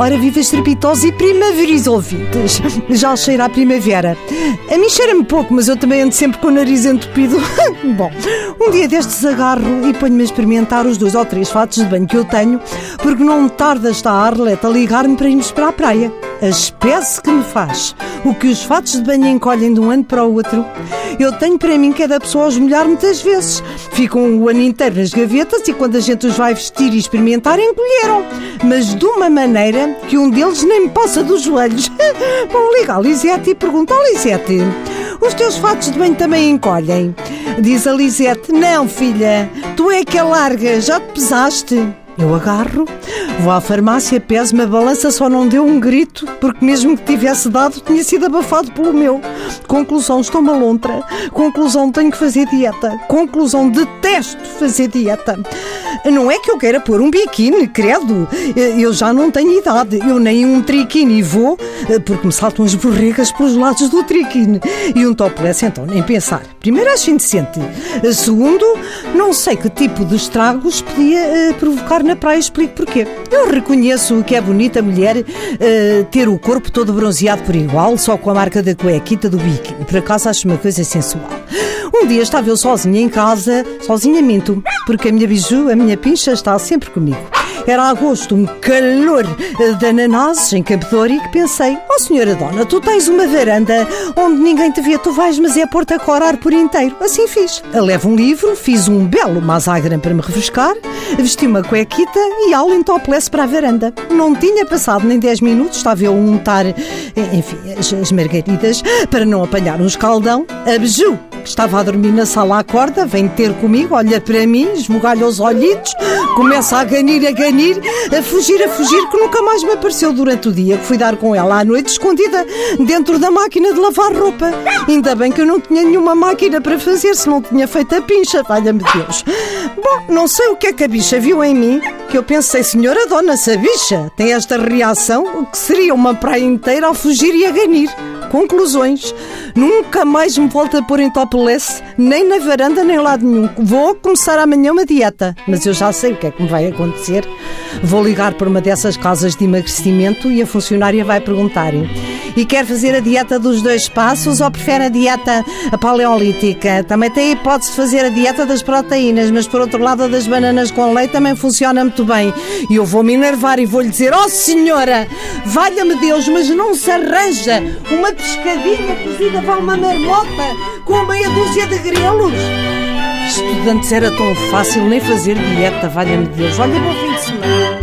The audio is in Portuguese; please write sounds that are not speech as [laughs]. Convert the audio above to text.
Ora, viva estrepitosos e primaveris [laughs] ouvintes. Já cheira a primavera. A mim cheira-me pouco, mas eu também ando sempre com o nariz entupido. [laughs] Bom, um dia destes agarro e ponho-me a experimentar os dois ou três fatos de banho que eu tenho, porque não tarda está a Arleta a ligar-me para irmos para a praia. A espécie que me faz o que os fatos de banho encolhem de um ano para o outro. Eu tenho para mim que é da pessoa os molhar muitas vezes. Ficam o ano inteiro nas gavetas e quando a gente os vai vestir e experimentar, encolheram. Mas de uma maneira que um deles nem me possa dos joelhos. [laughs] Bom, liga a Lisete e pergunta a Lisete: os teus fatos de banho também encolhem? Diz a Lisete: Não, filha, tu é que a larga, já te pesaste. Eu agarro, vou à farmácia, peso-me a balança, só não deu um grito, porque mesmo que tivesse dado, tinha sido abafado pelo meu. Conclusão, estou malontra. Conclusão, tenho que fazer dieta. Conclusão, detesto fazer dieta. Não é que eu queira pôr um biquíni, credo. Eu já não tenho idade. Eu nem um triquini vou, porque me saltam as borregas pelos lados do triquini. E um topless, então, nem pensar. Primeiro, acho indecente. Segundo, não sei que tipo de estragos podia uh, provocar na praia. Explico porquê. Eu reconheço que é bonita mulher uh, ter o corpo todo bronzeado por igual, só com a marca da cuequita do biquíni. Por acaso, acho uma coisa sensual. Um dia estava eu sozinha em casa, sozinha minto, porque a minha biju, a minha pincha, está sempre comigo. Era agosto, um calor de ananases em Capedor e que pensei, oh senhora dona, tu tens uma varanda onde ninguém te vê, tu vais, mas é pôr-te a corar por inteiro. Assim fiz. Levo um livro, fiz um belo masagram para me refrescar, vesti uma cuequita e aula em topless para a varanda. Não tinha passado nem 10 minutos, estava eu a untar, enfim, as, as margaridas para não apanhar um escaldão. A beiju que estava a dormir na sala à corda, vem ter comigo, olha para mim, esbugalha os olhitos, começa a ganir, a ganir, a fugir, a fugir, que nunca mais me apareceu durante o dia, que fui dar com ela à noite, escondida dentro da máquina de lavar roupa. Ainda bem que eu não tinha nenhuma máquina para fazer, se não tinha feito a pincha, valha-me Deus. Bom, não sei o que é que a bicha viu em mim, que eu pensei, senhora dona, se a bicha tem esta reação, o que seria uma praia inteira ao fugir e a ganir. Conclusões. Nunca mais me volto a pôr em topless, nem na varanda, nem em lado nenhum. Vou começar amanhã uma dieta, mas eu já sei o que é que me vai acontecer. Vou ligar para uma dessas casas de emagrecimento e a funcionária vai perguntar e quer fazer a dieta dos dois passos ou prefere a dieta paleolítica? Também tem a hipótese de fazer a dieta das proteínas, mas por outro lado a das bananas com leite também funciona muito bem. E eu vou me enervar e vou-lhe dizer: Oh senhora, valha-me Deus, mas não se arranja uma pescadinha cozida para uma marmota com meia dúzia de grelos? Isto antes era tão fácil nem fazer dieta, valha-me Deus. Olha, bom fim de semana.